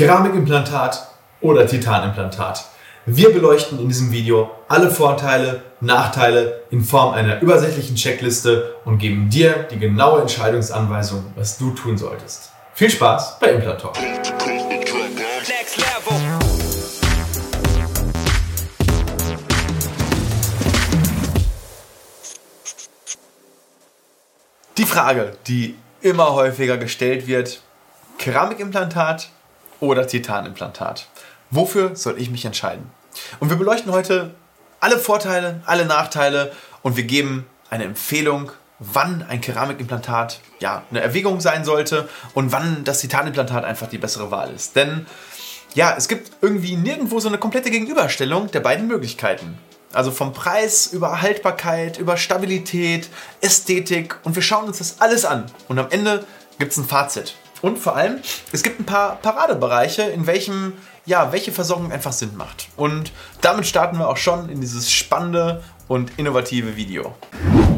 Keramikimplantat oder Titanimplantat. Wir beleuchten in diesem Video alle Vorteile, Nachteile in Form einer übersichtlichen Checkliste und geben dir die genaue Entscheidungsanweisung, was du tun solltest. Viel Spaß bei Implantalk. Die Frage, die immer häufiger gestellt wird, Keramikimplantat oder Titanimplantat? Wofür soll ich mich entscheiden? Und wir beleuchten heute alle Vorteile, alle Nachteile und wir geben eine Empfehlung, wann ein Keramikimplantat ja, eine Erwägung sein sollte und wann das Titanimplantat einfach die bessere Wahl ist. Denn ja, es gibt irgendwie nirgendwo so eine komplette Gegenüberstellung der beiden Möglichkeiten. Also vom Preis über Haltbarkeit, über Stabilität, Ästhetik und wir schauen uns das alles an und am Ende gibt es ein Fazit. Und vor allem, es gibt ein paar Paradebereiche, in welchem ja, welche Versorgung einfach Sinn macht. Und damit starten wir auch schon in dieses spannende und innovative Video.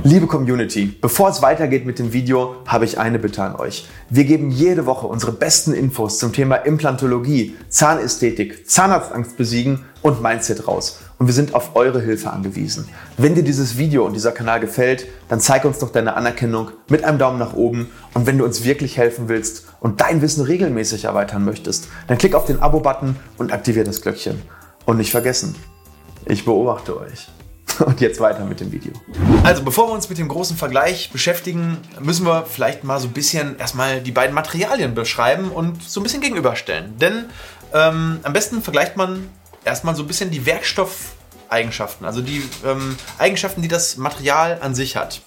Liebe Community, bevor es weitergeht mit dem Video, habe ich eine Bitte an euch. Wir geben jede Woche unsere besten Infos zum Thema Implantologie, Zahnästhetik, Zahnarztangst besiegen und Mindset raus. Und wir sind auf eure Hilfe angewiesen. Wenn dir dieses Video und dieser Kanal gefällt, dann zeig uns doch deine Anerkennung mit einem Daumen nach oben. Und wenn du uns wirklich helfen willst und dein Wissen regelmäßig erweitern möchtest, dann klick auf den Abo-Button und aktiviere das Glöckchen. Und nicht vergessen, ich beobachte euch. Und jetzt weiter mit dem Video. Also bevor wir uns mit dem großen Vergleich beschäftigen, müssen wir vielleicht mal so ein bisschen erstmal die beiden Materialien beschreiben und so ein bisschen gegenüberstellen. Denn ähm, am besten vergleicht man erstmal so ein bisschen die Werkstoffeigenschaften, also die ähm, Eigenschaften, die das Material an sich hat.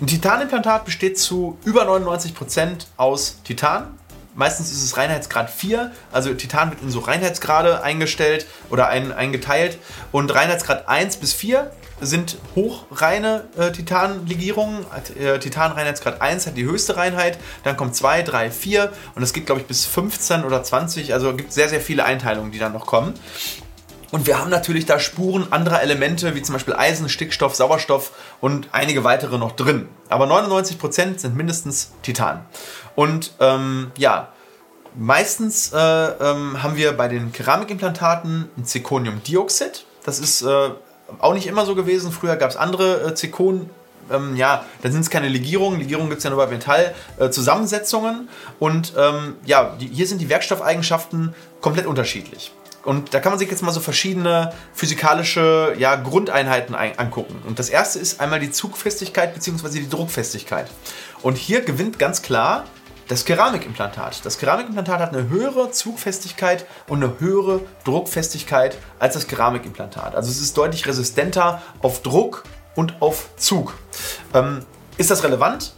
Ein Titanimplantat besteht zu über 99 Prozent aus Titan, Meistens ist es Reinheitsgrad 4, also Titan wird in so Reinheitsgrade eingestellt oder ein, eingeteilt. Und Reinheitsgrad 1 bis 4 sind hochreine äh, Titanlegierungen. Äh, Titan Reinheitsgrad 1 hat die höchste Reinheit, dann kommt 2, 3, 4 und es geht, glaube ich, bis 15 oder 20. Also gibt sehr, sehr viele Einteilungen, die dann noch kommen. Und wir haben natürlich da Spuren anderer Elemente, wie zum Beispiel Eisen, Stickstoff, Sauerstoff und einige weitere noch drin. Aber 99% sind mindestens Titan. Und ähm, ja, meistens äh, ähm, haben wir bei den Keramikimplantaten ein Zirconiumdioxid. Das ist äh, auch nicht immer so gewesen. Früher gab es andere äh, Zirkon. Ähm, ja, da sind es keine Legierungen. Legierungen gibt es ja nur bei Metallzusammensetzungen. und ähm, ja, die, hier sind die Werkstoffeigenschaften komplett unterschiedlich. Und da kann man sich jetzt mal so verschiedene physikalische ja, Grundeinheiten angucken. Und das erste ist einmal die Zugfestigkeit bzw. die Druckfestigkeit. Und hier gewinnt ganz klar das Keramikimplantat. Das Keramikimplantat hat eine höhere Zugfestigkeit und eine höhere Druckfestigkeit als das Keramikimplantat. Also es ist deutlich resistenter auf Druck und auf Zug. Ähm, ist das relevant?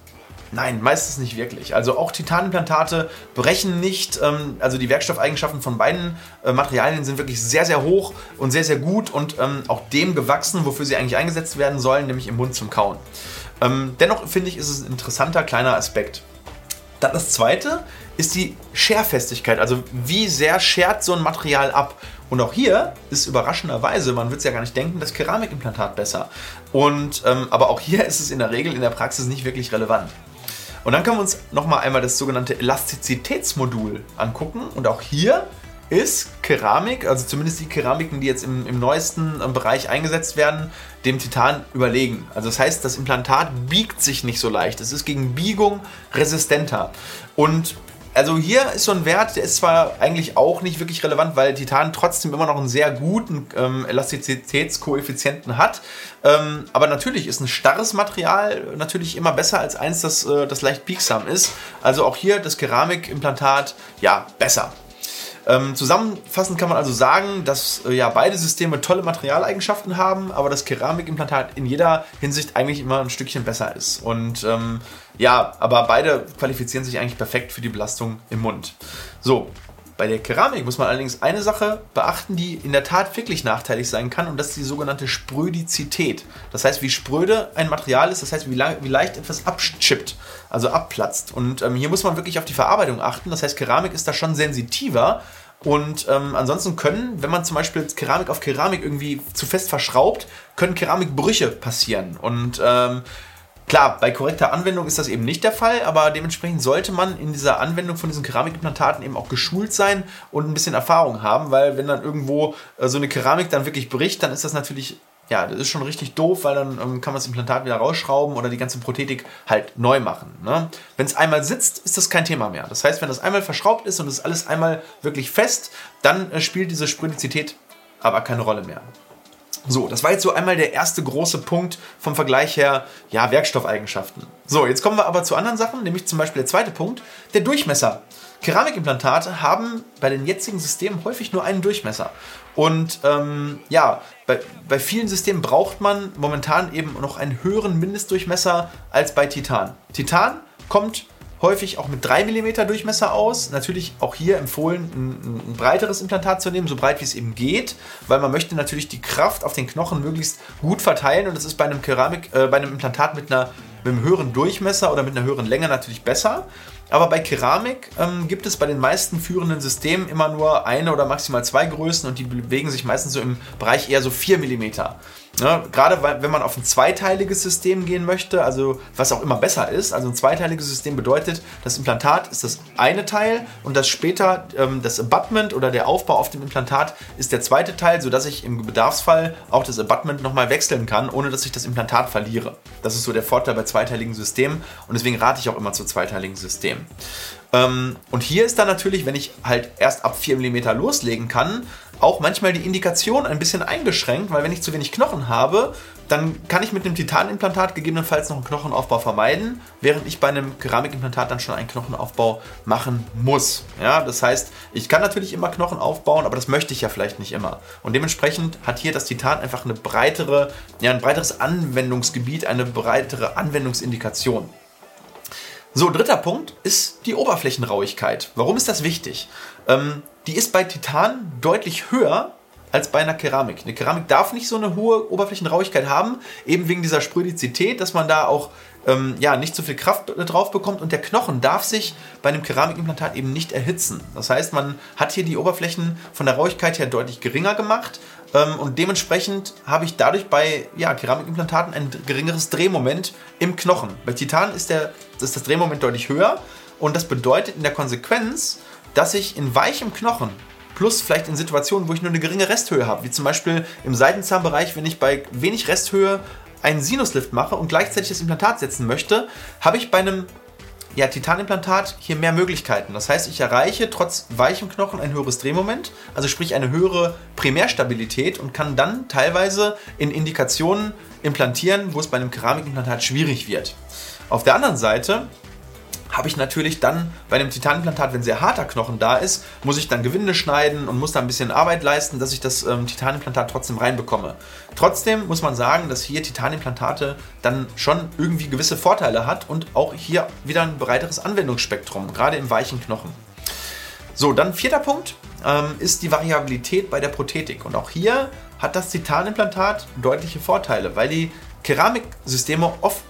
Nein, meistens nicht wirklich. Also auch Titanimplantate brechen nicht. Ähm, also die Werkstoffeigenschaften von beiden äh, Materialien sind wirklich sehr, sehr hoch und sehr, sehr gut und ähm, auch dem gewachsen, wofür sie eigentlich eingesetzt werden sollen, nämlich im Mund zum Kauen. Ähm, dennoch finde ich, ist es ein interessanter kleiner Aspekt. Dann das zweite ist die Scherfestigkeit, also wie sehr schert so ein Material ab. Und auch hier ist überraschenderweise, man wird es ja gar nicht denken, das Keramikimplantat besser. Und, ähm, aber auch hier ist es in der Regel in der Praxis nicht wirklich relevant. Und dann können wir uns nochmal einmal das sogenannte Elastizitätsmodul angucken. Und auch hier ist Keramik, also zumindest die Keramiken, die jetzt im, im neuesten ähm, Bereich eingesetzt werden, dem Titan überlegen. Also das heißt, das Implantat biegt sich nicht so leicht. Es ist gegen Biegung resistenter. Und also hier ist so ein Wert, der ist zwar eigentlich auch nicht wirklich relevant, weil Titan trotzdem immer noch einen sehr guten ähm, Elastizitätskoeffizienten hat. Ähm, aber natürlich ist ein starres Material natürlich immer besser als eins, das, äh, das leicht biegsam ist. Also auch hier das Keramikimplantat, ja, besser. Ähm, zusammenfassend kann man also sagen, dass äh, ja beide Systeme tolle Materialeigenschaften haben, aber das Keramikimplantat in jeder Hinsicht eigentlich immer ein Stückchen besser ist. Und ähm, ja, aber beide qualifizieren sich eigentlich perfekt für die Belastung im Mund. So, bei der Keramik muss man allerdings eine Sache beachten, die in der Tat wirklich nachteilig sein kann, und das ist die sogenannte Sprödizität. Das heißt, wie spröde ein Material ist, das heißt, wie, wie leicht etwas abschippt, also abplatzt. Und ähm, hier muss man wirklich auf die Verarbeitung achten. Das heißt, Keramik ist da schon sensitiver. Und ähm, ansonsten können, wenn man zum Beispiel Keramik auf Keramik irgendwie zu fest verschraubt, können Keramikbrüche passieren. Und ähm, Klar, bei korrekter Anwendung ist das eben nicht der Fall, aber dementsprechend sollte man in dieser Anwendung von diesen Keramikimplantaten eben auch geschult sein und ein bisschen Erfahrung haben, weil wenn dann irgendwo äh, so eine Keramik dann wirklich bricht, dann ist das natürlich, ja, das ist schon richtig doof, weil dann ähm, kann man das Implantat wieder rausschrauben oder die ganze Prothetik halt neu machen. Ne? Wenn es einmal sitzt, ist das kein Thema mehr. Das heißt, wenn das einmal verschraubt ist und es alles einmal wirklich fest, dann äh, spielt diese Sprödizität aber keine Rolle mehr. So, das war jetzt so einmal der erste große Punkt vom Vergleich her, ja, Werkstoffeigenschaften. So, jetzt kommen wir aber zu anderen Sachen, nämlich zum Beispiel der zweite Punkt, der Durchmesser. Keramikimplantate haben bei den jetzigen Systemen häufig nur einen Durchmesser. Und ähm, ja, bei, bei vielen Systemen braucht man momentan eben noch einen höheren Mindestdurchmesser als bei Titan. Titan kommt häufig auch mit 3 mm Durchmesser aus. Natürlich auch hier empfohlen, ein, ein, breiteres Implantat zu nehmen, so breit wie es eben geht, weil man möchte natürlich die Kraft auf den Knochen möglichst gut verteilen und das ist bei einem Keramik, äh, bei einem Implantat mit, einer, mit einem höheren Durchmesser oder mit einer höheren Länge natürlich besser. Aber bei Keramik ähm, gibt es bei den meisten führenden Systemen immer nur eine oder maximal zwei Größen und die bewegen sich meistens so im Bereich eher so 4 mm. Ja, gerade wenn man auf ein zweiteiliges System gehen möchte, also was auch immer besser ist, also ein zweiteiliges System bedeutet, das Implantat ist das eine Teil und das später ähm, das Abutment oder der Aufbau auf dem Implantat ist der zweite Teil, sodass ich im Bedarfsfall auch das Abutment nochmal wechseln kann, ohne dass ich das Implantat verliere. Das ist so der Vorteil bei zweiteiligen Systemen und deswegen rate ich auch immer zu zweiteiligen Systemen. Ähm, und hier ist dann natürlich, wenn ich halt erst ab 4 mm loslegen kann, auch manchmal die Indikation ein bisschen eingeschränkt, weil wenn ich zu wenig Knochen habe, dann kann ich mit einem Titanimplantat gegebenenfalls noch einen Knochenaufbau vermeiden, während ich bei einem Keramikimplantat dann schon einen Knochenaufbau machen muss. Ja, das heißt, ich kann natürlich immer Knochen aufbauen, aber das möchte ich ja vielleicht nicht immer. Und dementsprechend hat hier das Titan einfach eine breitere, ja, ein breiteres Anwendungsgebiet, eine breitere Anwendungsindikation. So, dritter Punkt ist die Oberflächenrauigkeit. Warum ist das wichtig? Ähm, die ist bei Titan deutlich höher als bei einer Keramik. Eine Keramik darf nicht so eine hohe Oberflächenrauigkeit haben, eben wegen dieser Sprödizität, dass man da auch ähm, ja, nicht so viel Kraft drauf bekommt und der Knochen darf sich bei einem Keramikimplantat eben nicht erhitzen. Das heißt, man hat hier die Oberflächen von der Rauigkeit her deutlich geringer gemacht und dementsprechend habe ich dadurch bei ja, Keramikimplantaten ein geringeres Drehmoment im Knochen. Bei Titan ist, der, ist das Drehmoment deutlich höher und das bedeutet in der Konsequenz, dass ich in weichem Knochen plus vielleicht in Situationen, wo ich nur eine geringe Resthöhe habe, wie zum Beispiel im Seitenzahnbereich, wenn ich bei wenig Resthöhe einen Sinuslift mache und gleichzeitig das Implantat setzen möchte, habe ich bei einem ja, Titanimplantat hier mehr Möglichkeiten. Das heißt, ich erreiche trotz weichem Knochen ein höheres Drehmoment, also sprich eine höhere Primärstabilität und kann dann teilweise in Indikationen implantieren, wo es bei einem Keramikimplantat schwierig wird. Auf der anderen Seite habe ich natürlich dann bei einem Titanimplantat, wenn sehr harter Knochen da ist, muss ich dann Gewinde schneiden und muss da ein bisschen Arbeit leisten, dass ich das ähm, Titanimplantat trotzdem reinbekomme. Trotzdem muss man sagen, dass hier Titanimplantate dann schon irgendwie gewisse Vorteile hat und auch hier wieder ein breiteres Anwendungsspektrum, gerade im weichen Knochen. So, dann vierter Punkt ähm, ist die Variabilität bei der Prothetik. Und auch hier hat das Titanimplantat deutliche Vorteile, weil die Keramiksysteme oft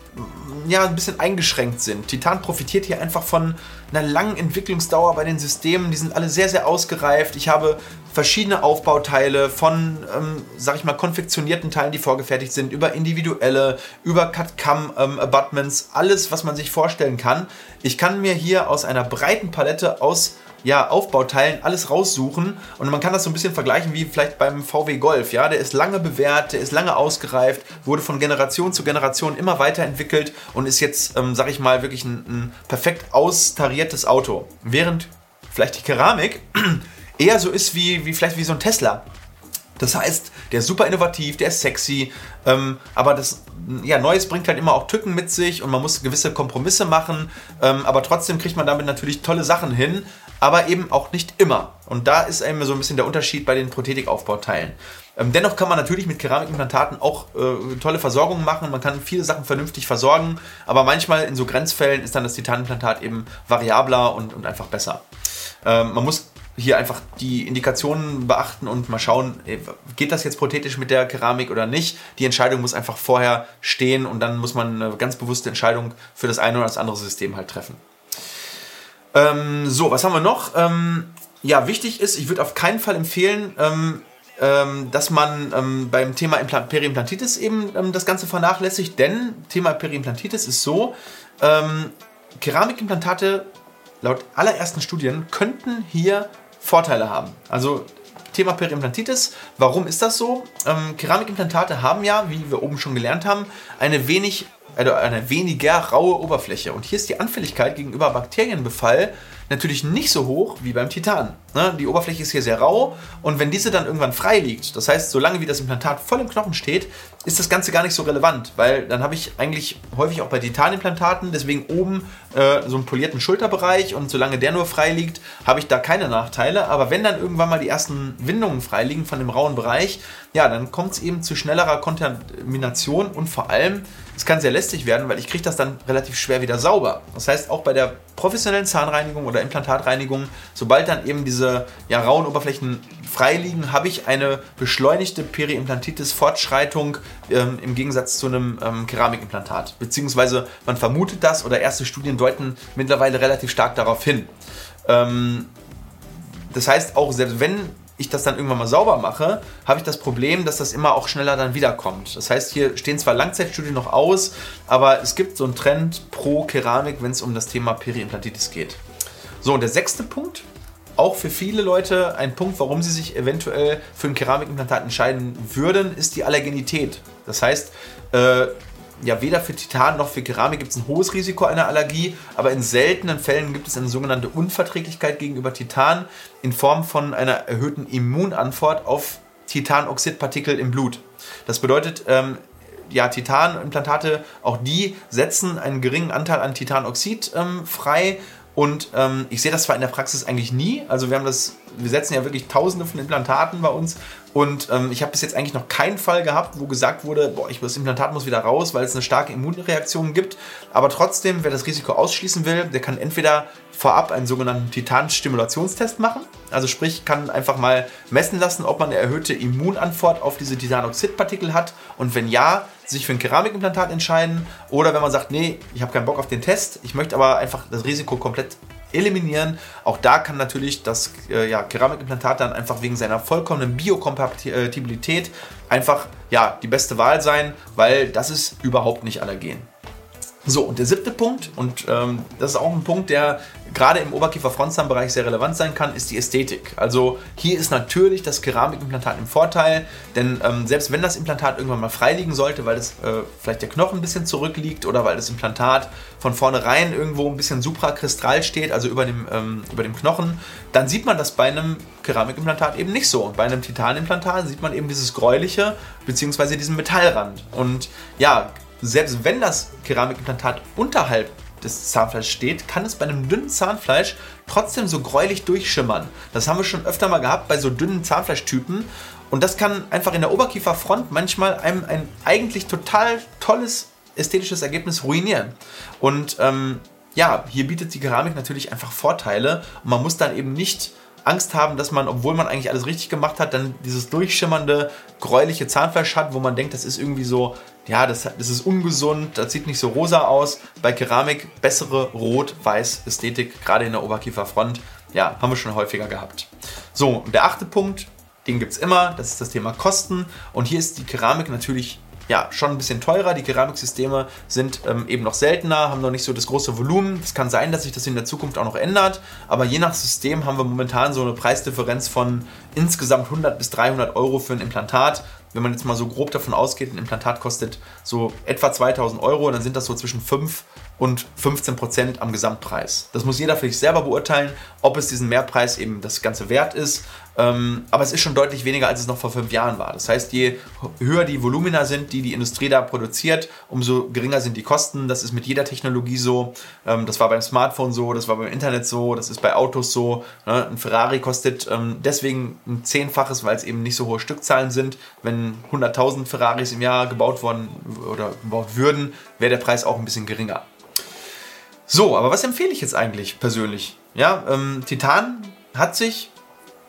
ja, ein bisschen eingeschränkt sind. Titan profitiert hier einfach von einer langen Entwicklungsdauer bei den Systemen. Die sind alle sehr, sehr ausgereift. Ich habe verschiedene Aufbauteile von, ähm, sag ich mal, konfektionierten Teilen, die vorgefertigt sind, über individuelle, über Cut-Cam-Abutments, ähm, alles, was man sich vorstellen kann. Ich kann mir hier aus einer breiten Palette aus ja, Aufbauteilen alles raussuchen und man kann das so ein bisschen vergleichen wie vielleicht beim VW Golf. Ja, der ist lange bewährt, der ist lange ausgereift, wurde von Generation zu Generation immer weiterentwickelt und ist jetzt, ähm, sag ich mal, wirklich ein, ein perfekt austariertes Auto. Während vielleicht die Keramik eher so ist wie, wie vielleicht wie so ein Tesla. Das heißt, der ist super innovativ, der ist sexy, ähm, aber das ja, Neues bringt halt immer auch Tücken mit sich und man muss gewisse Kompromisse machen, ähm, aber trotzdem kriegt man damit natürlich tolle Sachen hin, aber eben auch nicht immer. Und da ist eben so ein bisschen der Unterschied bei den Prothetikaufbauteilen. Ähm, dennoch kann man natürlich mit Keramikimplantaten auch äh, tolle Versorgungen machen. Man kann viele Sachen vernünftig versorgen, aber manchmal in so Grenzfällen ist dann das Titanimplantat eben variabler und, und einfach besser. Ähm, man muss hier einfach die Indikationen beachten und mal schauen, geht das jetzt prothetisch mit der Keramik oder nicht. Die Entscheidung muss einfach vorher stehen und dann muss man eine ganz bewusste Entscheidung für das eine oder das andere System halt treffen. Ähm, so, was haben wir noch? Ähm, ja, wichtig ist, ich würde auf keinen Fall empfehlen, ähm, ähm, dass man ähm, beim Thema Implant Periimplantitis eben ähm, das Ganze vernachlässigt, denn Thema Periimplantitis ist so, Keramikimplantate laut allerersten Studien könnten hier Vorteile haben. Also Thema Periimplantitis, warum ist das so? Ähm, Keramikimplantate haben ja, wie wir oben schon gelernt haben, eine wenig also eine weniger raue Oberfläche. Und hier ist die Anfälligkeit gegenüber Bakterienbefall natürlich nicht so hoch wie beim Titan. Ne? Die Oberfläche ist hier sehr rau und wenn diese dann irgendwann frei liegt, das heißt, solange wie das Implantat voll im Knochen steht, ist das Ganze gar nicht so relevant, weil dann habe ich eigentlich häufig auch bei Titanimplantaten, deswegen oben äh, so einen polierten Schulterbereich und solange der nur frei liegt, habe ich da keine Nachteile. Aber wenn dann irgendwann mal die ersten Windungen frei liegen von dem rauen Bereich, ja, dann kommt es eben zu schnellerer Kontamination und vor allem, es kann sehr lästig werden, weil ich kriege das dann relativ schwer wieder sauber. Das heißt, auch bei der professionellen Zahnreinigung oder Implantatreinigung, sobald dann eben diese ja, rauen Oberflächen frei liegen, habe ich eine beschleunigte Periimplantitis-Fortschreitung ähm, im Gegensatz zu einem ähm, Keramikimplantat. Beziehungsweise man vermutet das oder erste Studien deuten mittlerweile relativ stark darauf hin. Ähm, das heißt, auch selbst wenn ich das dann irgendwann mal sauber mache, habe ich das Problem, dass das immer auch schneller dann wiederkommt. Das heißt, hier stehen zwar Langzeitstudien noch aus, aber es gibt so einen Trend pro Keramik, wenn es um das Thema Periimplantitis geht. So, und der sechste Punkt, auch für viele Leute ein Punkt, warum sie sich eventuell für ein Keramikimplantat entscheiden würden, ist die Allergenität. Das heißt, äh, ja, weder für Titan noch für Keramik gibt es ein hohes Risiko einer Allergie, aber in seltenen Fällen gibt es eine sogenannte Unverträglichkeit gegenüber Titan in Form von einer erhöhten Immunantwort auf Titanoxidpartikel im Blut. Das bedeutet, ähm, ja, Titanimplantate, auch die setzen einen geringen Anteil an Titanoxid ähm, frei und ähm, ich sehe das zwar in der Praxis eigentlich nie. Also wir haben das, wir setzen ja wirklich tausende von Implantaten bei uns. Und ähm, ich habe bis jetzt eigentlich noch keinen Fall gehabt, wo gesagt wurde, boah, ich, das Implantat muss wieder raus, weil es eine starke Immunreaktion gibt. Aber trotzdem, wer das Risiko ausschließen will, der kann entweder vorab einen sogenannten Titan-Stimulationstest machen. Also sprich, kann einfach mal messen lassen, ob man eine erhöhte Immunantwort auf diese Titanoxidpartikel hat. Und wenn ja, sich für ein Keramikimplantat entscheiden. Oder wenn man sagt, nee, ich habe keinen Bock auf den Test, ich möchte aber einfach das Risiko komplett eliminieren. Auch da kann natürlich das äh, ja, Keramikimplantat dann einfach wegen seiner vollkommenen Biokompatibilität einfach ja, die beste Wahl sein, weil das ist überhaupt nicht allergen. So, und der siebte Punkt, und ähm, das ist auch ein Punkt, der gerade im Oberkiefer-Frontzahnbereich sehr relevant sein kann, ist die Ästhetik. Also hier ist natürlich das Keramikimplantat im Vorteil, denn ähm, selbst wenn das Implantat irgendwann mal freiliegen sollte, weil es äh, vielleicht der Knochen ein bisschen zurückliegt oder weil das Implantat von vornherein irgendwo ein bisschen suprakristall steht, also über dem, ähm, über dem Knochen, dann sieht man das bei einem Keramikimplantat eben nicht so. Und bei einem Titanimplantat sieht man eben dieses gräuliche bzw. diesen Metallrand. Und ja, selbst wenn das Keramikimplantat unterhalb des Zahnfleischs steht, kann es bei einem dünnen Zahnfleisch trotzdem so gräulich durchschimmern. Das haben wir schon öfter mal gehabt bei so dünnen Zahnfleischtypen. Und das kann einfach in der Oberkieferfront manchmal einem ein eigentlich total tolles ästhetisches Ergebnis ruinieren. Und ähm, ja, hier bietet die Keramik natürlich einfach Vorteile und man muss dann eben nicht Angst haben, dass man, obwohl man eigentlich alles richtig gemacht hat, dann dieses durchschimmernde, gräuliche Zahnfleisch hat, wo man denkt, das ist irgendwie so, ja, das, das ist ungesund, das sieht nicht so rosa aus. Bei Keramik bessere Rot-Weiß-Ästhetik, gerade in der Oberkieferfront. Ja, haben wir schon häufiger gehabt. So, der achte Punkt, den gibt es immer, das ist das Thema Kosten. Und hier ist die Keramik natürlich ja, schon ein bisschen teurer. Die Keramiksysteme sind ähm, eben noch seltener, haben noch nicht so das große Volumen. Es kann sein, dass sich das in der Zukunft auch noch ändert, aber je nach System haben wir momentan so eine Preisdifferenz von insgesamt 100 bis 300 Euro für ein Implantat. Wenn man jetzt mal so grob davon ausgeht, ein Implantat kostet so etwa 2000 Euro, dann sind das so zwischen 5 und 15 Prozent am Gesamtpreis. Das muss jeder für sich selber beurteilen, ob es diesen Mehrpreis eben das Ganze wert ist. Ähm, aber es ist schon deutlich weniger, als es noch vor fünf Jahren war. Das heißt, je höher die Volumina sind, die die Industrie da produziert, umso geringer sind die Kosten. Das ist mit jeder Technologie so. Ähm, das war beim Smartphone so, das war beim Internet so, das ist bei Autos so. Ne? Ein Ferrari kostet ähm, deswegen ein Zehnfaches, weil es eben nicht so hohe Stückzahlen sind. Wenn 100.000 Ferraris im Jahr gebaut worden oder gebaut würden, wäre der Preis auch ein bisschen geringer. So, aber was empfehle ich jetzt eigentlich persönlich? Ja, ähm, Titan hat sich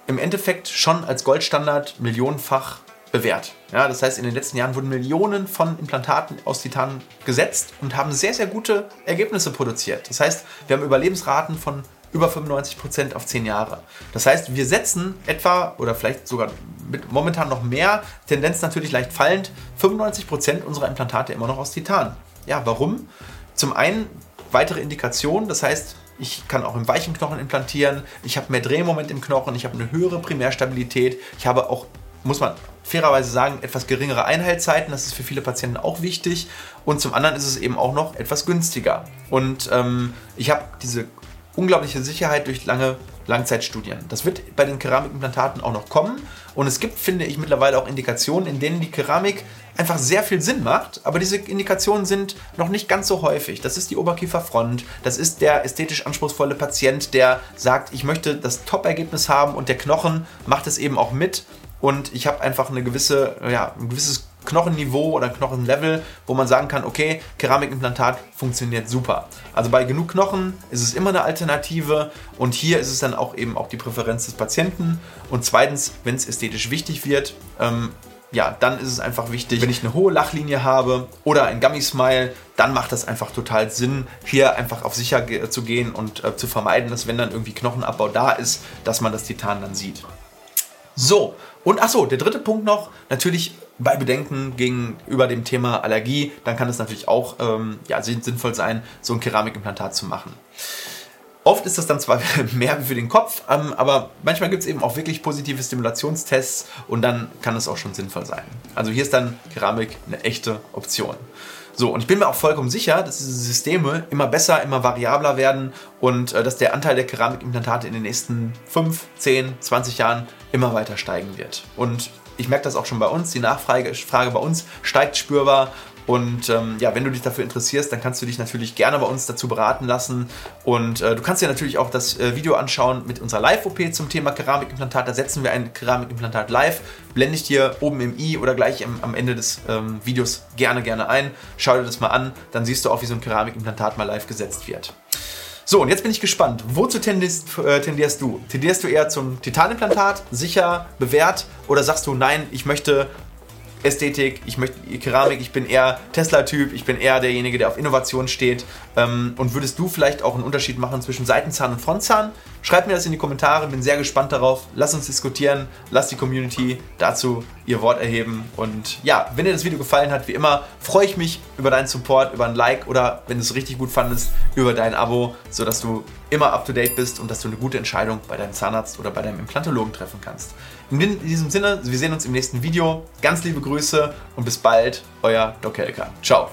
im Endeffekt schon als Goldstandard millionenfach bewährt. Ja, das heißt, in den letzten Jahren wurden Millionen von Implantaten aus Titan gesetzt und haben sehr, sehr gute Ergebnisse produziert. Das heißt, wir haben Überlebensraten von über 95% auf 10 Jahre. Das heißt, wir setzen etwa oder vielleicht sogar mit momentan noch mehr, Tendenz natürlich leicht fallend, 95% unserer Implantate immer noch aus Titan. Ja, warum? Zum einen weitere Indikationen, das heißt, ich kann auch im weichen Knochen implantieren, ich habe mehr Drehmoment im Knochen, ich habe eine höhere Primärstabilität, ich habe auch, muss man fairerweise sagen, etwas geringere Einheitszeiten, das ist für viele Patienten auch wichtig und zum anderen ist es eben auch noch etwas günstiger. Und ähm, ich habe diese unglaubliche Sicherheit durch lange Langzeitstudien. Das wird bei den Keramikimplantaten auch noch kommen. Und es gibt, finde ich, mittlerweile auch Indikationen, in denen die Keramik einfach sehr viel Sinn macht. Aber diese Indikationen sind noch nicht ganz so häufig. Das ist die Oberkieferfront. Das ist der ästhetisch anspruchsvolle Patient, der sagt, ich möchte das Top-Ergebnis haben und der Knochen macht es eben auch mit. Und ich habe einfach eine gewisse, ja, ein gewisses Knochenniveau oder Knochenlevel, wo man sagen kann, okay, Keramikimplantat funktioniert super. Also bei genug Knochen ist es immer eine Alternative und hier ist es dann auch eben auch die Präferenz des Patienten. Und zweitens, wenn es ästhetisch wichtig wird, ähm, ja, dann ist es einfach wichtig, wenn ich eine hohe Lachlinie habe oder ein Gummy Smile, dann macht das einfach total Sinn, hier einfach auf sicher zu gehen und äh, zu vermeiden, dass wenn dann irgendwie Knochenabbau da ist, dass man das Titan dann sieht. So, und achso, der dritte Punkt noch, natürlich bei Bedenken gegenüber dem Thema Allergie, dann kann es natürlich auch ähm, ja, sinnvoll sein, so ein Keramikimplantat zu machen. Oft ist das dann zwar mehr für den Kopf, ähm, aber manchmal gibt es eben auch wirklich positive Stimulationstests und dann kann es auch schon sinnvoll sein. Also hier ist dann Keramik eine echte Option. So, und ich bin mir auch vollkommen sicher, dass diese Systeme immer besser, immer variabler werden und äh, dass der Anteil der Keramikimplantate in den nächsten 5, 10, 20 Jahren immer weiter steigen wird. Und ich merke das auch schon bei uns, die Nachfrage Frage bei uns steigt spürbar. Und ähm, ja, wenn du dich dafür interessierst, dann kannst du dich natürlich gerne bei uns dazu beraten lassen. Und äh, du kannst dir natürlich auch das äh, Video anschauen mit unserer Live-OP zum Thema Keramikimplantat. Da setzen wir ein Keramikimplantat live. Blende ich dir oben im i oder gleich im, am Ende des ähm, Videos gerne, gerne ein. Schau dir das mal an. Dann siehst du auch, wie so ein Keramikimplantat mal live gesetzt wird. So, und jetzt bin ich gespannt. Wozu tendierst, äh, tendierst du? Tendierst du eher zum Titanimplantat, sicher, bewährt? Oder sagst du, nein, ich möchte Ästhetik, ich möchte Keramik, ich bin eher Tesla-Typ, ich bin eher derjenige, der auf Innovation steht. Ähm, und würdest du vielleicht auch einen Unterschied machen zwischen Seitenzahn und Frontzahn? Schreib mir das in die Kommentare, bin sehr gespannt darauf. Lass uns diskutieren, lass die Community dazu ihr Wort erheben. Und ja, wenn dir das Video gefallen hat, wie immer, freue ich mich über deinen Support, über ein Like oder wenn du es richtig gut fandest, über dein Abo, sodass du immer up to date bist und dass du eine gute Entscheidung bei deinem Zahnarzt oder bei deinem Implantologen treffen kannst. In diesem Sinne, wir sehen uns im nächsten Video. Ganz liebe Grüße und bis bald, euer Doc Helker. Ciao.